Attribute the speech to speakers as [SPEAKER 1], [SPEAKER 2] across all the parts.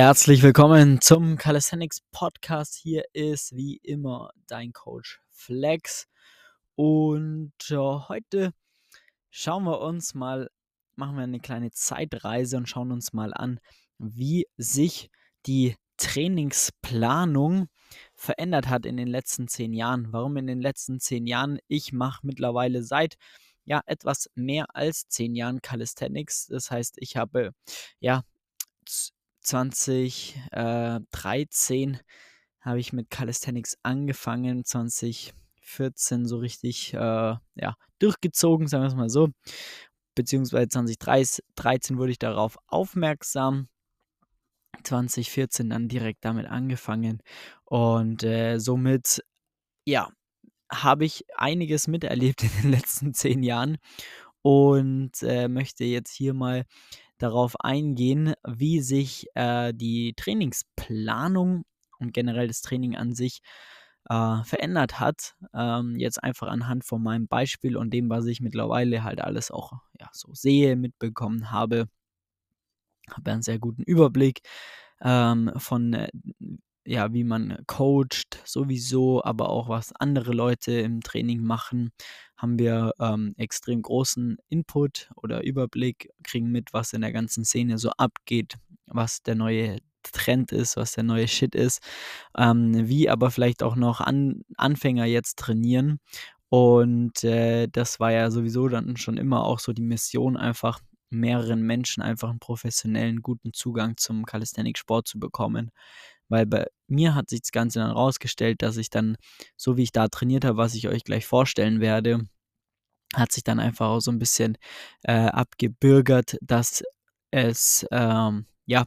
[SPEAKER 1] Herzlich willkommen zum Calisthenics Podcast. Hier ist wie immer dein Coach Flex. Und äh, heute schauen wir uns mal, machen wir eine kleine Zeitreise und schauen uns mal an, wie sich die Trainingsplanung verändert hat in den letzten zehn Jahren. Warum in den letzten zehn Jahren? Ich mache mittlerweile seit ja etwas mehr als zehn Jahren Calisthenics. Das heißt, ich habe ja 2013 äh, habe ich mit Calisthenics angefangen, 2014 so richtig äh, ja, durchgezogen, sagen wir es mal so. Beziehungsweise 2013 wurde ich darauf aufmerksam. 2014 dann direkt damit angefangen und äh, somit, ja, habe ich einiges miterlebt in den letzten zehn Jahren und äh, möchte jetzt hier mal darauf eingehen, wie sich äh, die Trainingsplanung und generell das Training an sich äh, verändert hat. Ähm, jetzt einfach anhand von meinem Beispiel und dem, was ich mittlerweile halt alles auch ja, so sehe, mitbekommen habe. Habe einen sehr guten Überblick ähm, von äh, ja, wie man coacht sowieso, aber auch was andere Leute im Training machen, haben wir ähm, extrem großen Input oder Überblick, kriegen mit, was in der ganzen Szene so abgeht, was der neue Trend ist, was der neue Shit ist, ähm, wie aber vielleicht auch noch An Anfänger jetzt trainieren. Und äh, das war ja sowieso dann schon immer auch so die Mission, einfach mehreren Menschen einfach einen professionellen, guten Zugang zum Calisthenics-Sport zu bekommen. Weil bei mir hat sich das Ganze dann rausgestellt, dass ich dann, so wie ich da trainiert habe, was ich euch gleich vorstellen werde, hat sich dann einfach auch so ein bisschen äh, abgebürgert, dass es ähm, ja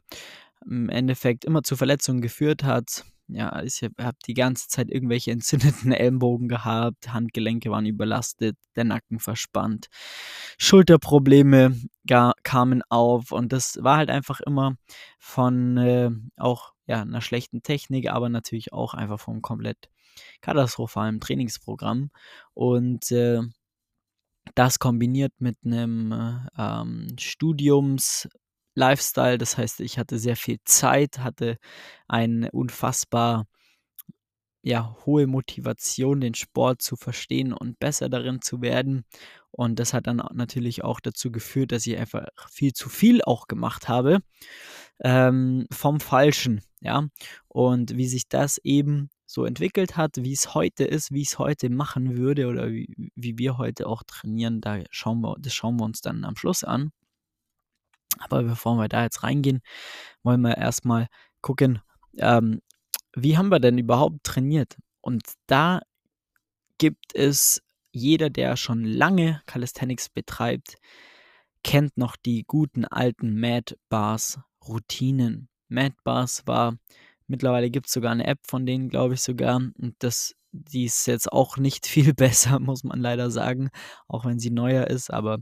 [SPEAKER 1] im Endeffekt immer zu Verletzungen geführt hat. Ja, ich habe die ganze Zeit irgendwelche entzündeten Ellenbogen gehabt, Handgelenke waren überlastet, der Nacken verspannt, Schulterprobleme kamen auf und das war halt einfach immer von äh, auch ja, einer schlechten Technik, aber natürlich auch einfach vom komplett katastrophalen Trainingsprogramm. Und äh, das kombiniert mit einem ähm, Studiums Lifestyle, das heißt, ich hatte sehr viel Zeit, hatte eine unfassbar ja, hohe Motivation, den Sport zu verstehen und besser darin zu werden. Und das hat dann natürlich auch dazu geführt, dass ich einfach viel zu viel auch gemacht habe ähm, vom Falschen, ja. Und wie sich das eben so entwickelt hat, wie es heute ist, wie ich es heute machen würde oder wie, wie wir heute auch trainieren, da schauen wir, das schauen wir uns dann am Schluss an. Aber bevor wir da jetzt reingehen, wollen wir erstmal gucken, ähm, wie haben wir denn überhaupt trainiert? Und da gibt es jeder, der schon lange Calisthenics betreibt, kennt noch die guten alten Mad Bars Routinen. Mad Bars war, mittlerweile gibt es sogar eine App von denen, glaube ich sogar. Und das die ist jetzt auch nicht viel besser, muss man leider sagen, auch wenn sie neuer ist, aber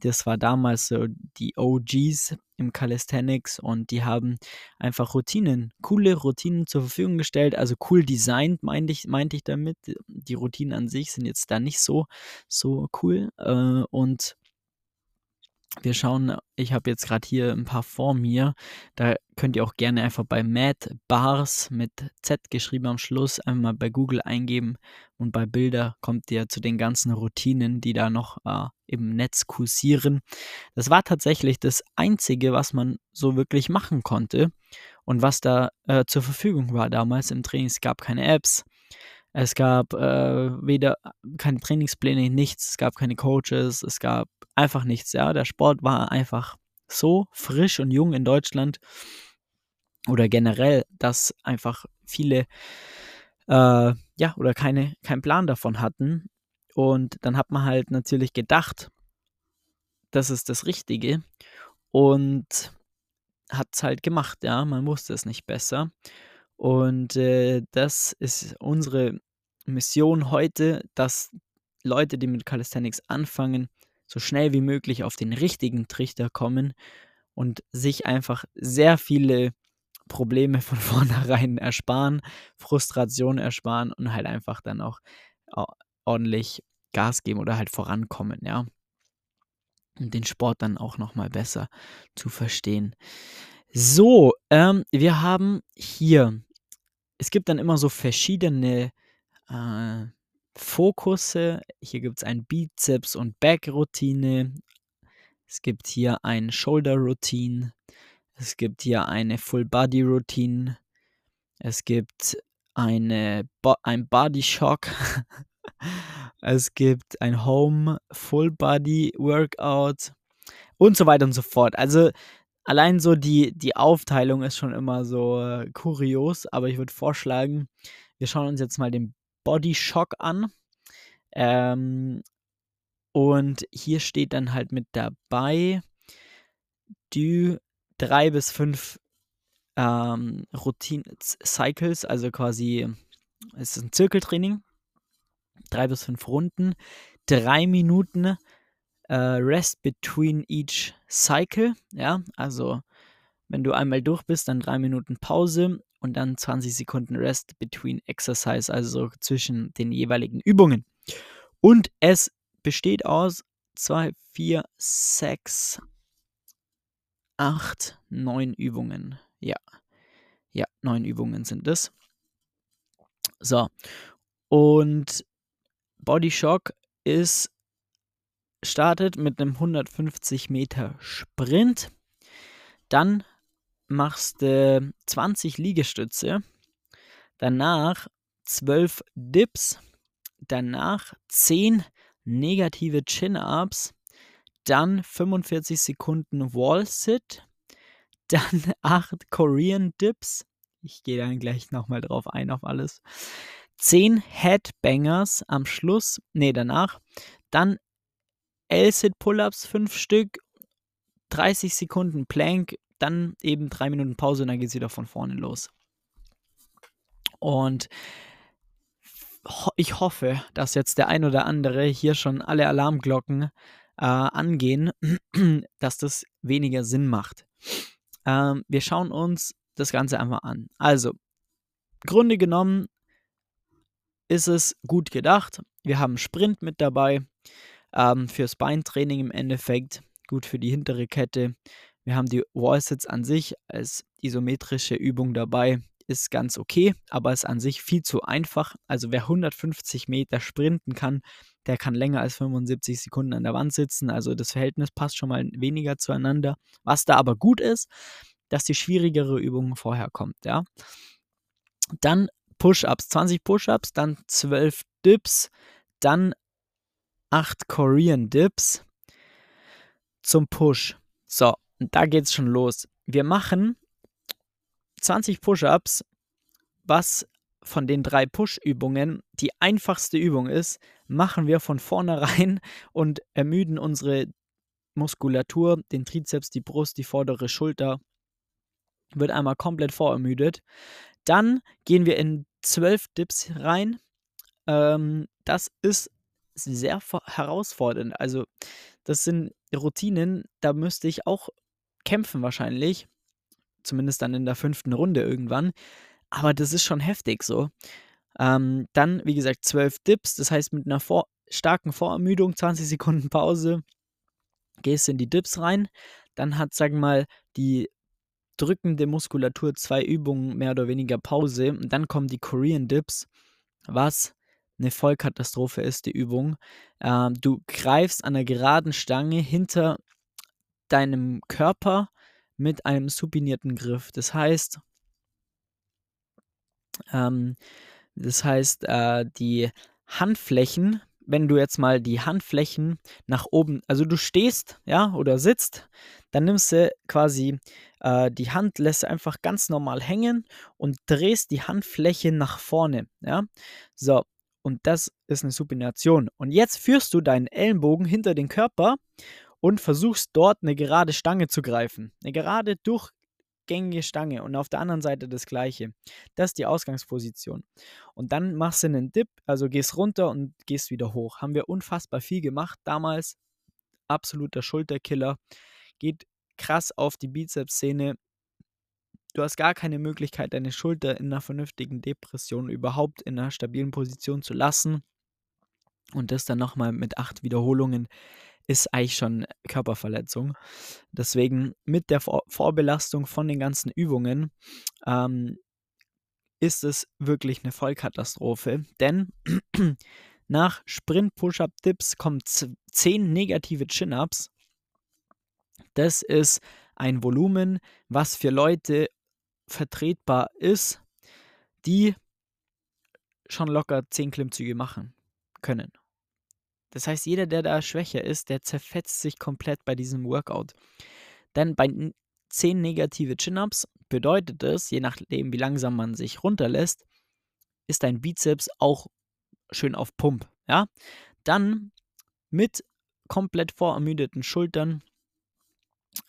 [SPEAKER 1] das war damals so die OGs im Calisthenics und die haben einfach Routinen, coole Routinen zur Verfügung gestellt, also cool designt, meinte ich, meinte ich damit. Die Routinen an sich sind jetzt da nicht so, so cool äh, und wir schauen, ich habe jetzt gerade hier ein paar vor mir. Da könnt ihr auch gerne einfach bei Mad Bars mit Z geschrieben am Schluss einmal bei Google eingeben und bei Bilder kommt ihr zu den ganzen Routinen, die da noch äh, im Netz kursieren. Das war tatsächlich das Einzige, was man so wirklich machen konnte und was da äh, zur Verfügung war damals im Training. Es gab keine Apps, es gab äh, weder keine Trainingspläne, nichts, es gab keine Coaches, es gab einfach nichts, ja. Der Sport war einfach so frisch und jung in Deutschland oder generell, dass einfach viele äh, ja oder keine keinen Plan davon hatten. Und dann hat man halt natürlich gedacht, das ist das Richtige und hat es halt gemacht, ja, man wusste es nicht besser und äh, das ist unsere Mission heute, dass Leute, die mit Calisthenics anfangen, so schnell wie möglich auf den richtigen Trichter kommen und sich einfach sehr viele Probleme von vornherein ersparen, Frustration ersparen und halt einfach dann auch ordentlich Gas geben oder halt vorankommen, ja. Und den Sport dann auch nochmal besser zu verstehen. So, ähm, wir haben hier es gibt dann immer so verschiedene, äh, Fokusse. Hier gibt's ein Bizeps und Back-Routine. Es gibt hier ein Shoulder-Routine. Es gibt hier eine Full-Body-Routine. Es gibt eine Bo ein Body Shock. es gibt ein Home Full Body Workout und so weiter und so fort. Also allein so die, die Aufteilung ist schon immer so äh, kurios, aber ich würde vorschlagen, wir schauen uns jetzt mal den Body Shock an. Ähm, und hier steht dann halt mit dabei, du drei bis fünf ähm, Routine-Cycles, also quasi, es ist ein Zirkeltraining, drei bis fünf Runden, drei Minuten äh, Rest between each Cycle, ja, also wenn du einmal durch bist, dann drei Minuten Pause und dann 20 Sekunden Rest between Exercise, also zwischen den jeweiligen Übungen. Und es besteht aus 2, 4, 6, 8, 9 Übungen. Ja. Ja, 9 Übungen sind es. So. Und Body Shock ist startet mit einem 150 Meter Sprint. Dann machst du 20 Liegestütze. Danach 12 Dips. Danach 10 negative Chin-Ups. Dann 45 Sekunden Wall-Sit. Dann 8 Korean Dips. Ich gehe dann gleich nochmal drauf ein, auf alles. 10 Headbangers am Schluss, nee, danach. Dann L-Sit-Pull-Ups, 5 Stück, 30 Sekunden Plank, dann eben 3 Minuten Pause und dann geht es wieder von vorne los. Und ich hoffe, dass jetzt der ein oder andere hier schon alle Alarmglocken äh, angehen, dass das weniger Sinn macht. Ähm, wir schauen uns das Ganze einfach an. Also, Grunde genommen ist es gut gedacht. Wir haben Sprint mit dabei ähm, fürs Beintraining im Endeffekt, gut für die hintere Kette. Wir haben die Wallsits an sich als isometrische Übung dabei, ist ganz okay, aber ist an sich viel zu einfach. Also wer 150 Meter sprinten kann, der kann länger als 75 Sekunden an der Wand sitzen. Also das Verhältnis passt schon mal weniger zueinander. Was da aber gut ist, dass die schwierigere Übung vorher kommt, ja. Dann Push-ups, 20 Push-ups, dann 12 Dips, dann 8 Korean Dips zum Push. So, da geht's schon los. Wir machen 20 Push-ups, was von den drei Push-Übungen die einfachste Übung ist, machen wir von vornherein und ermüden unsere Muskulatur, den Trizeps, die Brust, die vordere Schulter, wird einmal komplett vorermüdet. Dann gehen wir in 12 Dips rein. Ähm, das ist sehr herausfordernd. Also, das sind Routinen, da müsste ich auch kämpfen wahrscheinlich. Zumindest dann in der fünften Runde irgendwann. Aber das ist schon heftig so. Ähm, dann, wie gesagt, 12 Dips, das heißt mit einer vor starken Vorermüdung, 20 Sekunden Pause, gehst in die Dips rein. Dann hat, sagen wir mal, die drückende Muskulatur zwei Übungen mehr oder weniger Pause. Und dann kommen die Korean Dips, was eine Vollkatastrophe ist, die Übung. Ähm, du greifst an der geraden Stange hinter deinem Körper mit einem supinierten Griff. Das heißt, ähm, das heißt, äh, die Handflächen, wenn du jetzt mal die Handflächen nach oben, also du stehst, ja, oder sitzt, dann nimmst du quasi äh, die Hand, lässt einfach ganz normal hängen und drehst die Handfläche nach vorne, ja. So, und das ist eine Supination. Und jetzt führst du deinen Ellenbogen hinter den Körper und versuchst dort eine gerade Stange zu greifen. Eine gerade durchgängige Stange und auf der anderen Seite das gleiche. Das ist die Ausgangsposition. Und dann machst du einen Dip, also gehst runter und gehst wieder hoch. Haben wir unfassbar viel gemacht damals. Absoluter Schulterkiller. Geht krass auf die Bizepssehne. Du hast gar keine Möglichkeit, deine Schulter in einer vernünftigen Depression überhaupt in einer stabilen Position zu lassen. Und das dann nochmal mit acht Wiederholungen ist eigentlich schon Körperverletzung. Deswegen mit der Vor Vorbelastung von den ganzen Übungen ähm, ist es wirklich eine Vollkatastrophe. Denn nach Sprint, Push-Up, Dips kommen zehn negative Chin-Ups. Das ist ein Volumen, was für Leute vertretbar ist, die schon locker 10 Klimmzüge machen können. Das heißt, jeder, der da schwächer ist, der zerfetzt sich komplett bei diesem Workout. Denn bei 10 negative Chin-Ups bedeutet es, je nachdem, wie langsam man sich runterlässt, ist dein Bizeps auch schön auf Pump. Ja? Dann mit komplett vorermüdeten Schultern,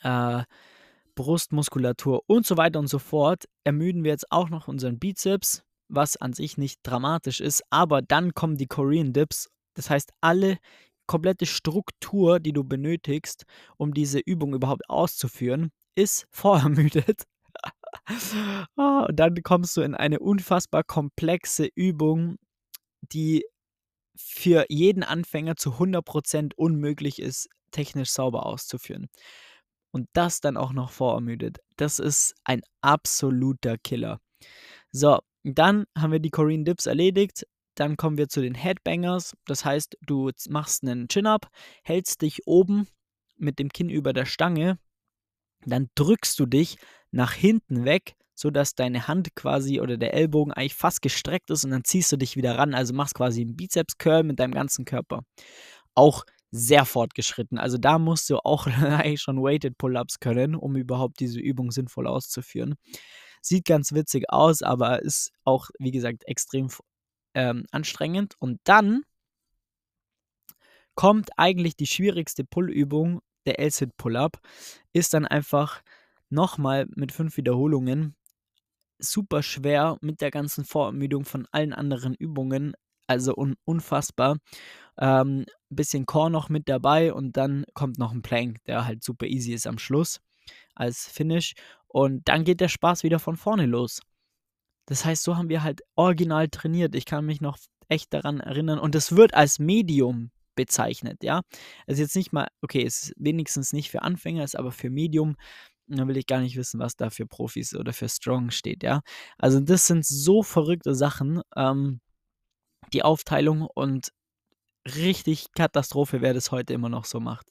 [SPEAKER 1] äh, Brustmuskulatur und so weiter und so fort, ermüden wir jetzt auch noch unseren Bizeps, was an sich nicht dramatisch ist, aber dann kommen die Korean Dips. Das heißt, alle komplette Struktur, die du benötigst, um diese Übung überhaupt auszuführen, ist vorermüdet. Ah, und dann kommst du in eine unfassbar komplexe Übung, die für jeden Anfänger zu 100% unmöglich ist, technisch sauber auszuführen. Und das dann auch noch vorermüdet. Das ist ein absoluter Killer. So, dann haben wir die Korean Dips erledigt. Dann kommen wir zu den Headbangers. Das heißt, du machst einen Chin-Up, hältst dich oben mit dem Kinn über der Stange. Dann drückst du dich nach hinten weg, sodass deine Hand quasi oder der Ellbogen eigentlich fast gestreckt ist und dann ziehst du dich wieder ran. Also machst quasi einen Bizeps-Curl mit deinem ganzen Körper. Auch sehr fortgeschritten. Also da musst du auch eigentlich schon Weighted Pull-ups können, um überhaupt diese Übung sinnvoll auszuführen. Sieht ganz witzig aus, aber ist auch, wie gesagt, extrem ähm, anstrengend. Und dann kommt eigentlich die schwierigste Pull-Übung, der L-Sit Pull-Up, ist dann einfach nochmal mit fünf Wiederholungen super schwer mit der ganzen Vorermüdung von allen anderen Übungen. Also un unfassbar. Ähm, bisschen Core noch mit dabei und dann kommt noch ein Plank, der halt super easy ist am Schluss als Finish. Und dann geht der Spaß wieder von vorne los. Das heißt, so haben wir halt original trainiert. Ich kann mich noch echt daran erinnern. Und es wird als Medium bezeichnet, ja. Ist jetzt nicht mal, okay, es ist wenigstens nicht für Anfänger, ist aber für Medium. Da will ich gar nicht wissen, was da für Profis oder für Strong steht, ja. Also das sind so verrückte Sachen, ähm, die Aufteilung und richtig Katastrophe, wer das heute immer noch so macht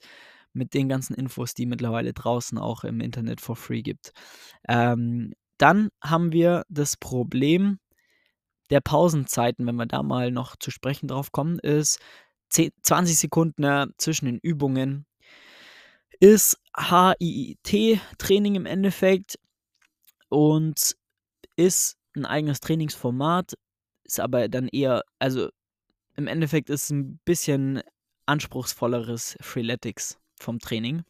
[SPEAKER 1] mit den ganzen Infos, die mittlerweile draußen auch im Internet for free gibt. Ähm, dann haben wir das Problem der Pausenzeiten, wenn wir da mal noch zu sprechen drauf kommen, ist 10, 20 Sekunden äh, zwischen den Übungen. Ist HIIT-Training im Endeffekt und ist ein eigenes Trainingsformat, ist aber dann eher, also im Endeffekt ist es ein bisschen anspruchsvolleres Freeletics vom Training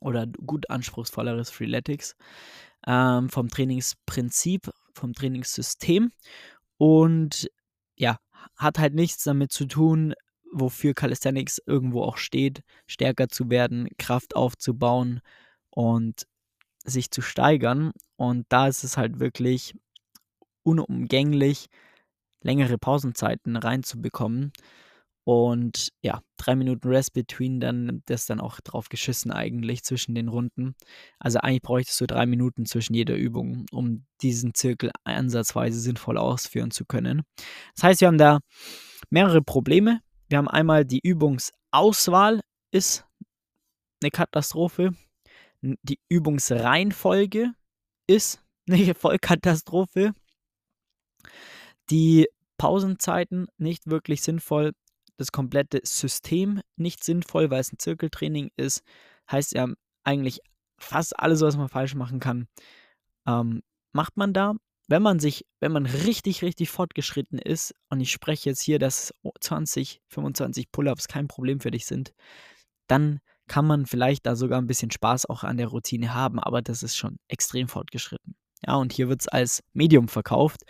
[SPEAKER 1] oder gut anspruchsvolleres Freeletics, ähm, vom Trainingsprinzip, vom Trainingssystem und ja, hat halt nichts damit zu tun, wofür Calisthenics irgendwo auch steht, stärker zu werden, Kraft aufzubauen und sich zu steigern. Und da ist es halt wirklich unumgänglich, längere Pausenzeiten reinzubekommen und ja, drei Minuten Rest between, dann das dann auch drauf geschissen eigentlich zwischen den Runden. Also eigentlich bräuchtest du drei Minuten zwischen jeder Übung, um diesen Zirkel ansatzweise sinnvoll ausführen zu können. Das heißt, wir haben da mehrere Probleme. Wir haben einmal die Übungsauswahl ist eine Katastrophe. Die Übungsreihenfolge ist eine Vollkatastrophe. Die Pausenzeiten nicht wirklich sinnvoll das komplette System nicht sinnvoll, weil es ein Zirkeltraining ist. Heißt ja eigentlich fast alles, was man falsch machen kann, ähm, macht man da. Wenn man sich, wenn man richtig, richtig fortgeschritten ist, und ich spreche jetzt hier, dass 20, 25 Pull-ups kein Problem für dich sind, dann kann man vielleicht da sogar ein bisschen Spaß auch an der Routine haben, aber das ist schon extrem fortgeschritten. Ja, und hier wird es als Medium verkauft.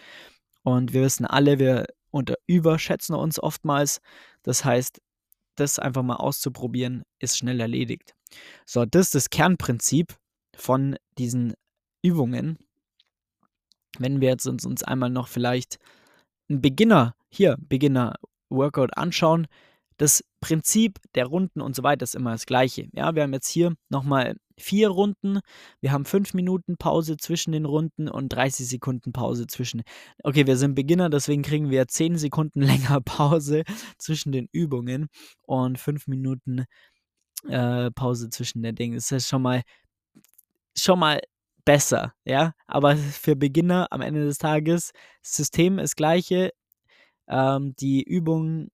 [SPEAKER 1] Und wir wissen alle, wir und überschätzen uns oftmals. Das heißt, das einfach mal auszuprobieren, ist schnell erledigt. So, das ist das Kernprinzip von diesen Übungen. Wenn wir jetzt uns, uns einmal noch vielleicht ein Beginner, hier, Beginner Workout anschauen, das Prinzip der Runden und so weiter ist immer das gleiche. Ja, wir haben jetzt hier nochmal vier Runden. Wir haben fünf Minuten Pause zwischen den Runden und 30 Sekunden Pause zwischen. Okay, wir sind Beginner, deswegen kriegen wir 10 Sekunden länger Pause zwischen den Übungen und fünf Minuten äh, Pause zwischen den Dingen. Das ist schon mal schon mal besser, ja. Aber für Beginner am Ende des Tages, System ist gleiche, ähm, die Übungen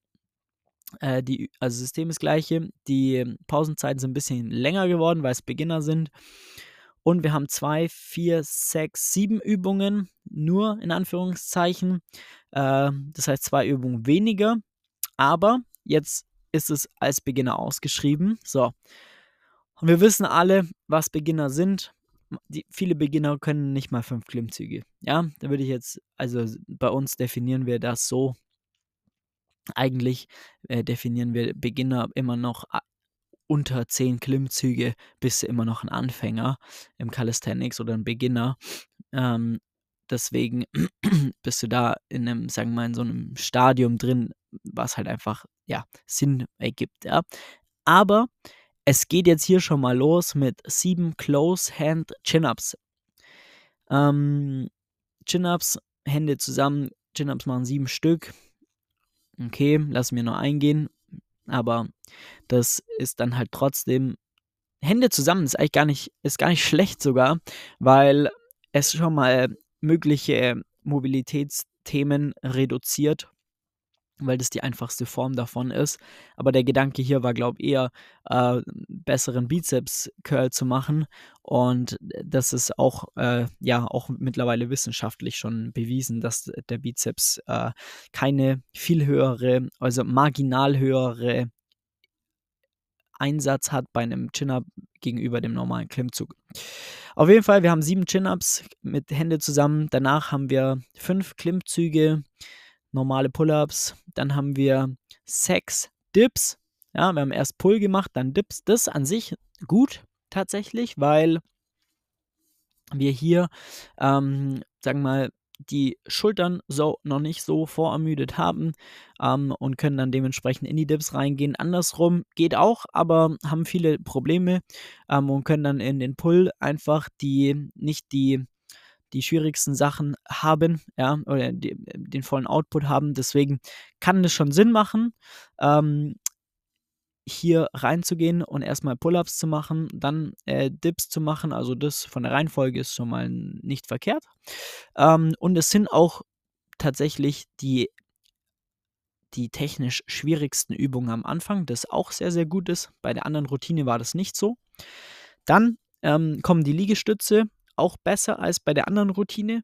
[SPEAKER 1] äh, die, also System ist gleiche. Die Pausenzeiten sind ein bisschen länger geworden, weil es Beginner sind. Und wir haben zwei, vier, sechs, sieben Übungen, nur in Anführungszeichen. Äh, das heißt zwei Übungen weniger. Aber jetzt ist es als Beginner ausgeschrieben. So. Und wir wissen alle, was Beginner sind. Die, viele Beginner können nicht mal fünf Klimmzüge. Ja, da würde ich jetzt, also bei uns definieren wir das so, eigentlich äh, definieren wir Beginner immer noch unter 10 Klimmzüge bist du immer noch ein Anfänger im Calisthenics oder ein Beginner. Ähm, deswegen bist du da in einem, sagen wir mal, in so einem Stadium drin, was halt einfach, ja, Sinn ergibt, ja. Aber es geht jetzt hier schon mal los mit sieben Close Hand Chin-Ups. Ähm, Chin-Ups, Hände zusammen, Chin-Ups machen sieben Stück okay, lass mir nur eingehen, aber das ist dann halt trotzdem Hände zusammen ist eigentlich gar nicht ist gar nicht schlecht sogar, weil es schon mal mögliche Mobilitätsthemen reduziert weil das die einfachste Form davon ist. Aber der Gedanke hier war, glaube ich, eher äh, besseren Bizeps-Curl zu machen. Und das ist auch, äh, ja, auch mittlerweile wissenschaftlich schon bewiesen, dass der Bizeps äh, keine viel höhere, also marginal höhere Einsatz hat bei einem Chin-Up gegenüber dem normalen Klimmzug. Auf jeden Fall, wir haben sieben Chin-Ups mit Hände zusammen. Danach haben wir fünf Klimmzüge normale Pull-ups. Dann haben wir sechs Dips. Ja, wir haben erst Pull gemacht, dann Dips. Das an sich gut tatsächlich, weil wir hier, ähm, sagen wir mal, die Schultern so noch nicht so vorermüdet haben ähm, und können dann dementsprechend in die Dips reingehen. Andersrum geht auch, aber haben viele Probleme ähm, und können dann in den Pull einfach die nicht die die schwierigsten Sachen haben, ja, oder die, den vollen Output haben. Deswegen kann es schon Sinn machen, ähm, hier reinzugehen und erstmal Pull-ups zu machen, dann äh, Dips zu machen. Also das von der Reihenfolge ist schon mal nicht verkehrt. Ähm, und es sind auch tatsächlich die die technisch schwierigsten Übungen am Anfang, das auch sehr, sehr gut ist. Bei der anderen Routine war das nicht so. Dann ähm, kommen die Liegestütze auch besser als bei der anderen Routine.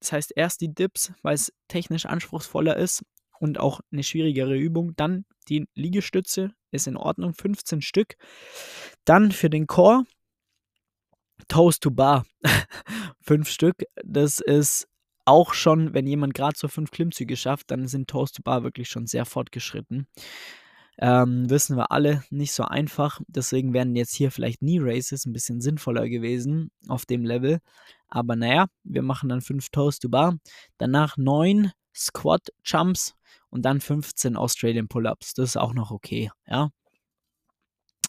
[SPEAKER 1] Das heißt, erst die Dips, weil es technisch anspruchsvoller ist und auch eine schwierigere Übung. Dann die Liegestütze, ist in Ordnung, 15 Stück. Dann für den Core Toast to Bar, 5 Stück. Das ist auch schon, wenn jemand gerade so 5 Klimmzüge schafft, dann sind Toast to Bar wirklich schon sehr fortgeschritten. Ähm, wissen wir alle, nicht so einfach. Deswegen wären jetzt hier vielleicht Knee Races ein bisschen sinnvoller gewesen auf dem Level. Aber naja, wir machen dann 5 Toes to Bar. Danach 9 Squat Jumps und dann 15 Australian Pull-Ups. Das ist auch noch okay, ja.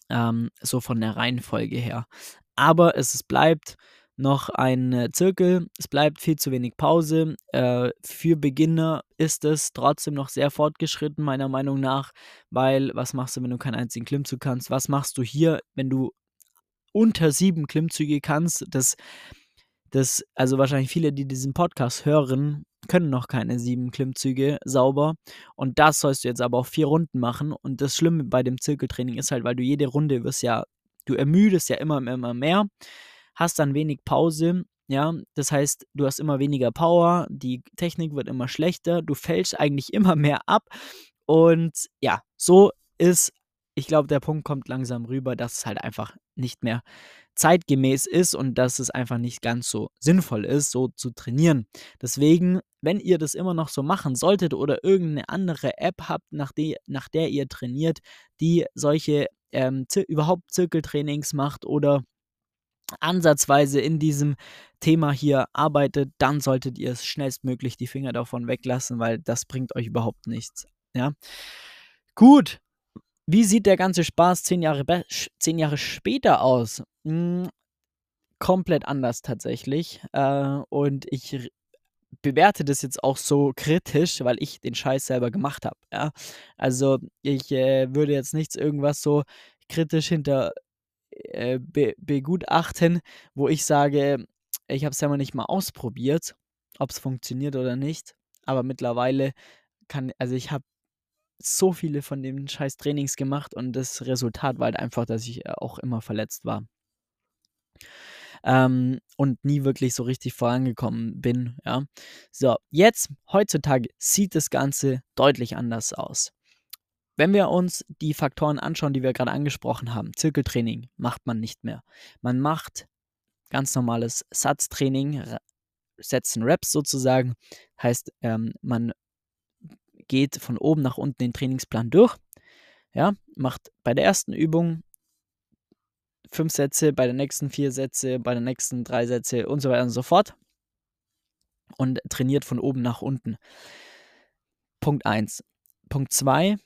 [SPEAKER 1] Ähm, so von der Reihenfolge her. Aber es bleibt noch ein äh, Zirkel. Es bleibt viel zu wenig Pause. Äh, für Beginner ist es trotzdem noch sehr fortgeschritten, meiner Meinung nach, weil was machst du, wenn du keinen einzigen Klimmzug kannst? Was machst du hier, wenn du unter sieben Klimmzüge kannst? Das, das, also wahrscheinlich viele, die diesen Podcast hören, können noch keine sieben Klimmzüge sauber. Und das sollst du jetzt aber auf vier Runden machen. Und das Schlimme bei dem Zirkeltraining ist halt, weil du jede Runde wirst ja, du ermüdest ja immer, immer mehr hast dann wenig Pause. Ja, das heißt, du hast immer weniger Power, die Technik wird immer schlechter, du fällst eigentlich immer mehr ab. Und ja, so ist, ich glaube, der Punkt kommt langsam rüber, dass es halt einfach nicht mehr zeitgemäß ist und dass es einfach nicht ganz so sinnvoll ist, so zu trainieren. Deswegen, wenn ihr das immer noch so machen solltet oder irgendeine andere App habt, nach, die, nach der ihr trainiert, die solche ähm, überhaupt Zirkeltrainings macht oder ansatzweise in diesem Thema hier arbeitet, dann solltet ihr es schnellstmöglich die Finger davon weglassen, weil das bringt euch überhaupt nichts. Ja. Gut. Wie sieht der ganze Spaß zehn Jahre, zehn Jahre später aus? Hm, komplett anders tatsächlich. Äh, und ich bewerte das jetzt auch so kritisch, weil ich den Scheiß selber gemacht habe. Ja? Also ich äh, würde jetzt nichts irgendwas so kritisch hinter äh, be begutachten, wo ich sage, ich habe es ja mal nicht mal ausprobiert, ob es funktioniert oder nicht. Aber mittlerweile kann, also ich habe so viele von den scheiß Trainings gemacht und das Resultat war halt einfach, dass ich äh, auch immer verletzt war. Ähm, und nie wirklich so richtig vorangekommen bin, ja. So, jetzt, heutzutage sieht das Ganze deutlich anders aus. Wenn wir uns die Faktoren anschauen, die wir gerade angesprochen haben, Zirkeltraining macht man nicht mehr. Man macht ganz normales Satztraining, Sätzen Reps sozusagen. Heißt, ähm, man geht von oben nach unten den Trainingsplan durch. Ja, macht bei der ersten Übung fünf Sätze, bei der nächsten vier Sätze, bei der nächsten drei Sätze und so weiter und so fort. Und trainiert von oben nach unten. Punkt 1. Punkt 2.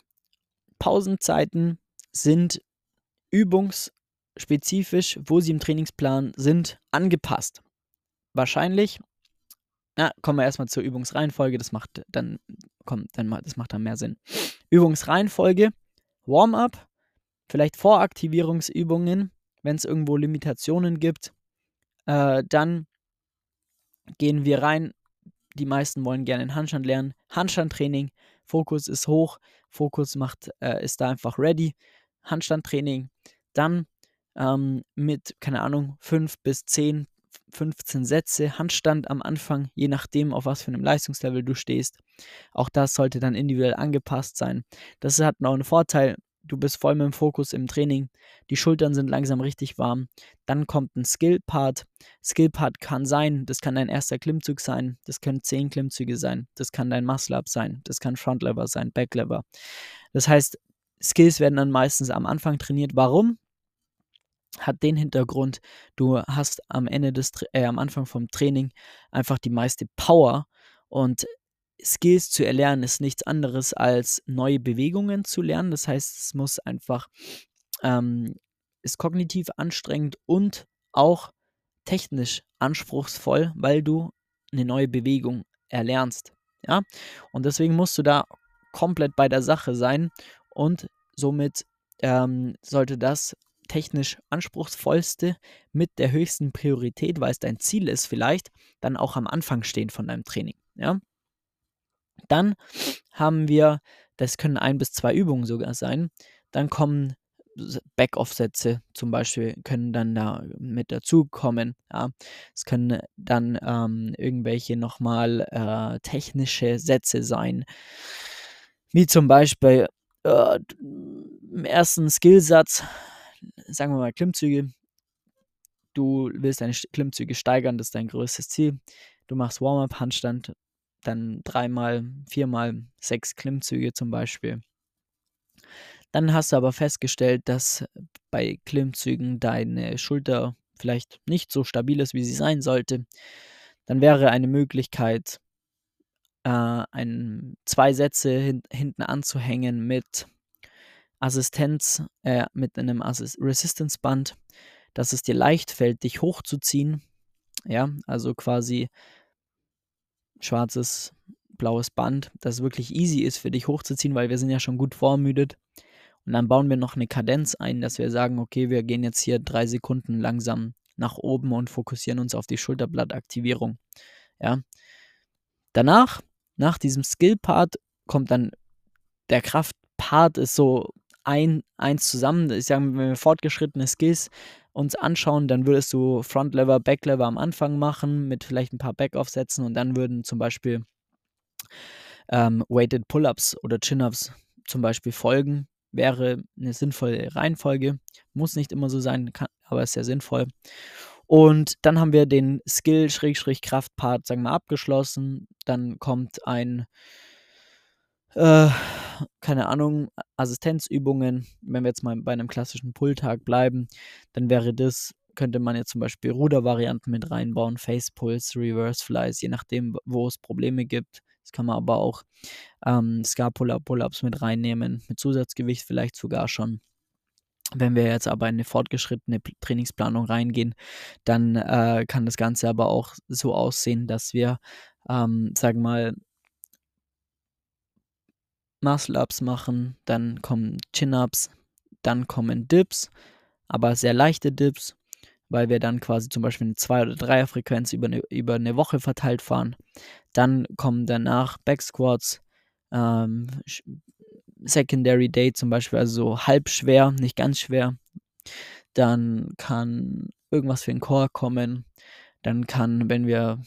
[SPEAKER 1] Pausenzeiten sind übungsspezifisch, wo sie im Trainingsplan sind, angepasst. Wahrscheinlich, na, kommen wir erstmal zur Übungsreihenfolge, das macht dann, komm, dann das macht dann mehr Sinn. Übungsreihenfolge, Warm-up, vielleicht Voraktivierungsübungen, wenn es irgendwo Limitationen gibt. Äh, dann gehen wir rein. Die meisten wollen gerne in Handstand lernen. Handstandtraining, Fokus ist hoch, Fokus macht, äh, ist da einfach ready. Handstandtraining, dann ähm, mit, keine Ahnung, 5 bis 10, 15 Sätze Handstand am Anfang, je nachdem, auf was für einem Leistungslevel du stehst. Auch das sollte dann individuell angepasst sein. Das hat noch einen Vorteil, du bist voll mit dem Fokus im Training, die Schultern sind langsam richtig warm. Dann kommt ein Skill-Part. Skill-Part kann sein, das kann dein erster Klimmzug sein, das können 10 Klimmzüge sein, das kann dein Muscle-Up sein, das kann Front-Lever sein, Back-Lever. Das heißt, Skills werden dann meistens am Anfang trainiert. Warum? Hat den Hintergrund, du hast am Ende des, äh, am Anfang vom Training einfach die meiste Power und Skills zu erlernen ist nichts anderes als neue Bewegungen zu lernen. Das heißt, es muss einfach, ähm, ist kognitiv anstrengend und auch technisch anspruchsvoll, weil du eine neue Bewegung erlernst. Ja, und deswegen musst du da komplett bei der Sache sein und somit ähm, sollte das technisch anspruchsvollste mit der höchsten Priorität, weil es dein Ziel ist, vielleicht dann auch am Anfang stehen von deinem Training. Ja, dann haben wir, das können ein bis zwei Übungen sogar sein, dann kommen Back-Off-Sätze zum Beispiel können dann da mit dazukommen. Ja. Es können dann ähm, irgendwelche nochmal äh, technische Sätze sein, wie zum Beispiel äh, im ersten Skillsatz, sagen wir mal Klimmzüge. Du willst deine Klimmzüge steigern, das ist dein größtes Ziel. Du machst Warm-up, Handstand, dann dreimal, viermal sechs Klimmzüge zum Beispiel. Dann hast du aber festgestellt, dass bei Klimmzügen deine Schulter vielleicht nicht so stabil ist, wie sie sein sollte. Dann wäre eine Möglichkeit, äh, ein, zwei Sätze hin, hinten anzuhängen mit Assistenz, äh, mit einem Assist Resistance Band, dass es dir leicht fällt, dich hochzuziehen. Ja, also quasi schwarzes, blaues Band, das wirklich easy ist für dich hochzuziehen, weil wir sind ja schon gut vormüdet. Und dann bauen wir noch eine Kadenz ein, dass wir sagen, okay, wir gehen jetzt hier drei Sekunden langsam nach oben und fokussieren uns auf die Schulterblattaktivierung. Ja. Danach, nach diesem Skill-Part, kommt dann der Kraft-Part, ist so ein, eins zusammen. Ich sage, wenn wir fortgeschrittene Skills uns anschauen, dann würdest du Front-Lever, Back-Lever am Anfang machen, mit vielleicht ein paar Back-Off-Sätzen und dann würden zum Beispiel ähm, Weighted Pull-Ups oder Chin-Ups zum Beispiel folgen. Wäre eine sinnvolle Reihenfolge. Muss nicht immer so sein, kann, aber ist sehr sinnvoll. Und dann haben wir den Skill-Kraft-Part, sagen wir mal, abgeschlossen. Dann kommt ein äh, keine Ahnung, Assistenzübungen, wenn wir jetzt mal bei einem klassischen Pulltag bleiben, dann wäre das könnte man jetzt zum Beispiel Rudervarianten mit reinbauen, Face Pulse, Reverse Flies, je nachdem, wo es Probleme gibt. Das kann man aber auch ähm, Scapula Pull-Ups mit reinnehmen, mit Zusatzgewicht vielleicht sogar schon. Wenn wir jetzt aber in eine fortgeschrittene Trainingsplanung reingehen, dann äh, kann das Ganze aber auch so aussehen, dass wir, ähm, sagen mal, Muscle-Ups machen, dann kommen Chin-Ups, dann kommen Dips, aber sehr leichte Dips, weil wir dann quasi zum Beispiel eine 2- oder 3er-Frequenz über eine, über eine Woche verteilt fahren. Dann kommen danach Back Squats, ähm, Secondary Day zum Beispiel, also so halb schwer, nicht ganz schwer. Dann kann irgendwas für den Core kommen. Dann kann, wenn wir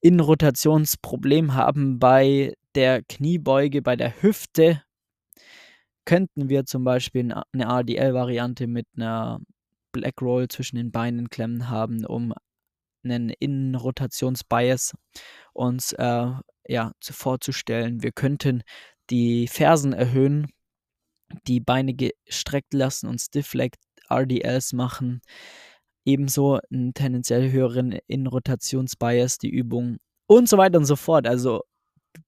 [SPEAKER 1] Innenrotationsproblem haben bei der Kniebeuge, bei der Hüfte, könnten wir zum Beispiel eine ADL-Variante mit einer Black Roll zwischen den Beinen klemmen haben, um einen Innenrotationsbias uns äh, ja, vorzustellen. Wir könnten die Fersen erhöhen, die Beine gestreckt lassen und Stiff-Leg RDLs machen. Ebenso einen tendenziell höheren Innenrotationsbias, die Übung und so weiter und so fort. Also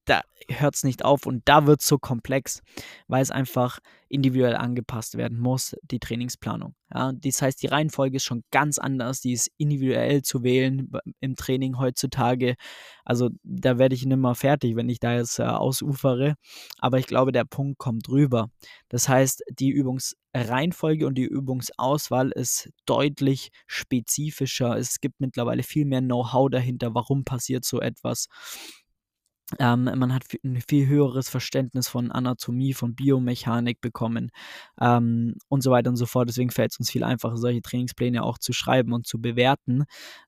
[SPEAKER 1] da hört es nicht auf und da wird es so komplex, weil es einfach individuell angepasst werden muss, die Trainingsplanung. Ja, das heißt, die Reihenfolge ist schon ganz anders, die ist individuell zu wählen im Training heutzutage. Also da werde ich nicht mehr fertig, wenn ich da jetzt äh, ausufere. Aber ich glaube, der Punkt kommt rüber. Das heißt, die Übungsreihenfolge und die Übungsauswahl ist deutlich spezifischer. Es gibt mittlerweile viel mehr Know-how dahinter, warum passiert so etwas. Ähm, man hat ein viel höheres Verständnis von Anatomie, von Biomechanik bekommen ähm, und so weiter und so fort. Deswegen fällt es uns viel einfacher, solche Trainingspläne auch zu schreiben und zu bewerten,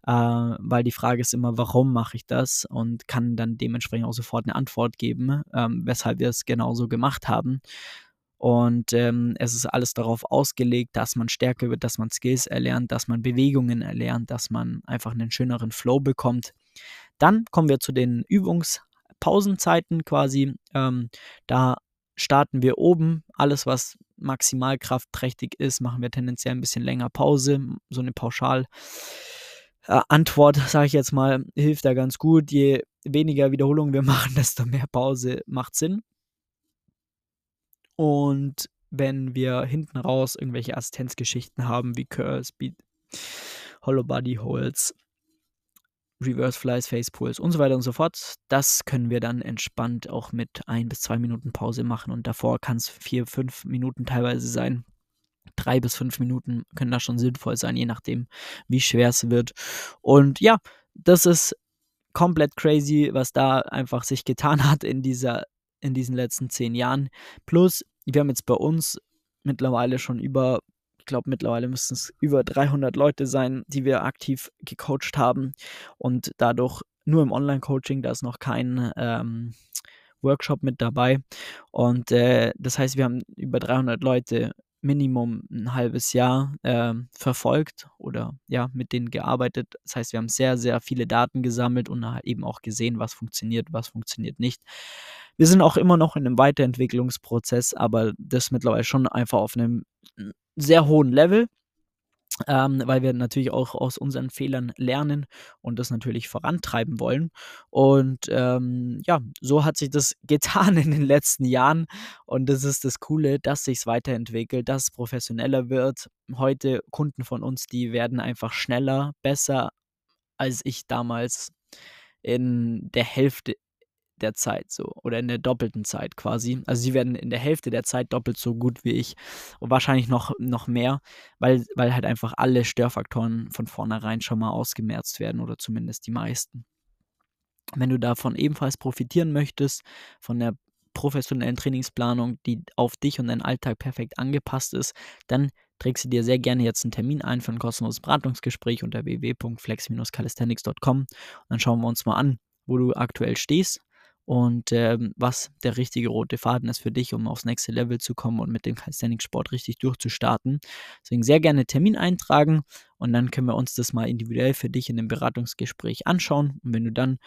[SPEAKER 1] äh, weil die Frage ist immer, warum mache ich das und kann dann dementsprechend auch sofort eine Antwort geben, ähm, weshalb wir es genauso gemacht haben. Und ähm, es ist alles darauf ausgelegt, dass man stärker wird, dass man Skills erlernt, dass man Bewegungen erlernt, dass man einfach einen schöneren Flow bekommt. Dann kommen wir zu den Übungs- Pausenzeiten quasi. Ähm, da starten wir oben. Alles, was maximal kraftträchtig ist, machen wir tendenziell ein bisschen länger Pause. So eine Pauschal. Äh, sage ich jetzt mal, hilft da ganz gut. Je weniger Wiederholungen wir machen, desto mehr Pause macht Sinn. Und wenn wir hinten raus irgendwelche Assistenzgeschichten haben, wie Curl, Speed, Hollow Body Holds, Reverse Flies, Face Pulls und so weiter und so fort. Das können wir dann entspannt auch mit ein bis zwei Minuten Pause machen und davor kann es vier, fünf Minuten teilweise sein. Drei bis fünf Minuten können da schon sinnvoll sein, je nachdem, wie schwer es wird. Und ja, das ist komplett crazy, was da einfach sich getan hat in dieser, in diesen letzten zehn Jahren. Plus, wir haben jetzt bei uns mittlerweile schon über glaube, mittlerweile müssten es über 300 Leute sein, die wir aktiv gecoacht haben. Und dadurch nur im Online-Coaching, da ist noch kein ähm, Workshop mit dabei. Und äh, das heißt, wir haben über 300 Leute Minimum ein halbes Jahr äh, verfolgt oder ja, mit denen gearbeitet. Das heißt, wir haben sehr, sehr viele Daten gesammelt und eben auch gesehen, was funktioniert, was funktioniert nicht. Wir sind auch immer noch in einem Weiterentwicklungsprozess, aber das mittlerweile schon einfach auf einem sehr hohen Level, ähm, weil wir natürlich auch aus unseren Fehlern lernen und das natürlich vorantreiben wollen. Und ähm, ja, so hat sich das getan in den letzten Jahren und das ist das Coole, dass sich es weiterentwickelt, dass es professioneller wird. Heute Kunden von uns, die werden einfach schneller, besser als ich damals in der Hälfte der Zeit so oder in der doppelten Zeit quasi. Also sie werden in der Hälfte der Zeit doppelt so gut wie ich und wahrscheinlich noch, noch mehr, weil, weil halt einfach alle Störfaktoren von vornherein schon mal ausgemerzt werden oder zumindest die meisten. Wenn du davon ebenfalls profitieren möchtest, von der professionellen Trainingsplanung, die auf dich und deinen Alltag perfekt angepasst ist, dann trägst du dir sehr gerne jetzt einen Termin ein für ein kostenloses Beratungsgespräch unter www.flex-calisthenics.com und dann schauen wir uns mal an, wo du aktuell stehst, und ähm, was der richtige rote Faden ist für dich, um aufs nächste Level zu kommen und mit dem Calisthenics-Sport richtig durchzustarten. Deswegen sehr gerne Termin eintragen und dann können wir uns das mal individuell für dich in dem Beratungsgespräch anschauen. Und wenn du dann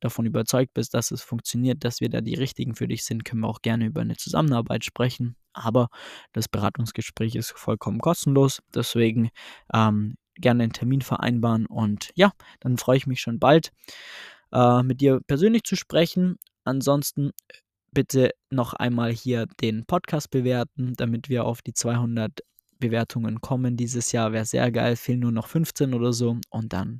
[SPEAKER 1] davon überzeugt bist, dass es funktioniert, dass wir da die richtigen für dich sind, können wir auch gerne über eine Zusammenarbeit sprechen. Aber das Beratungsgespräch ist vollkommen kostenlos. Deswegen ähm, gerne einen Termin vereinbaren. Und ja, dann freue ich mich schon bald, äh, mit dir persönlich zu sprechen. Ansonsten bitte noch einmal hier den Podcast bewerten, damit wir auf die 200 Bewertungen kommen dieses Jahr. Wäre sehr geil. Fehlen nur noch 15 oder so. Und dann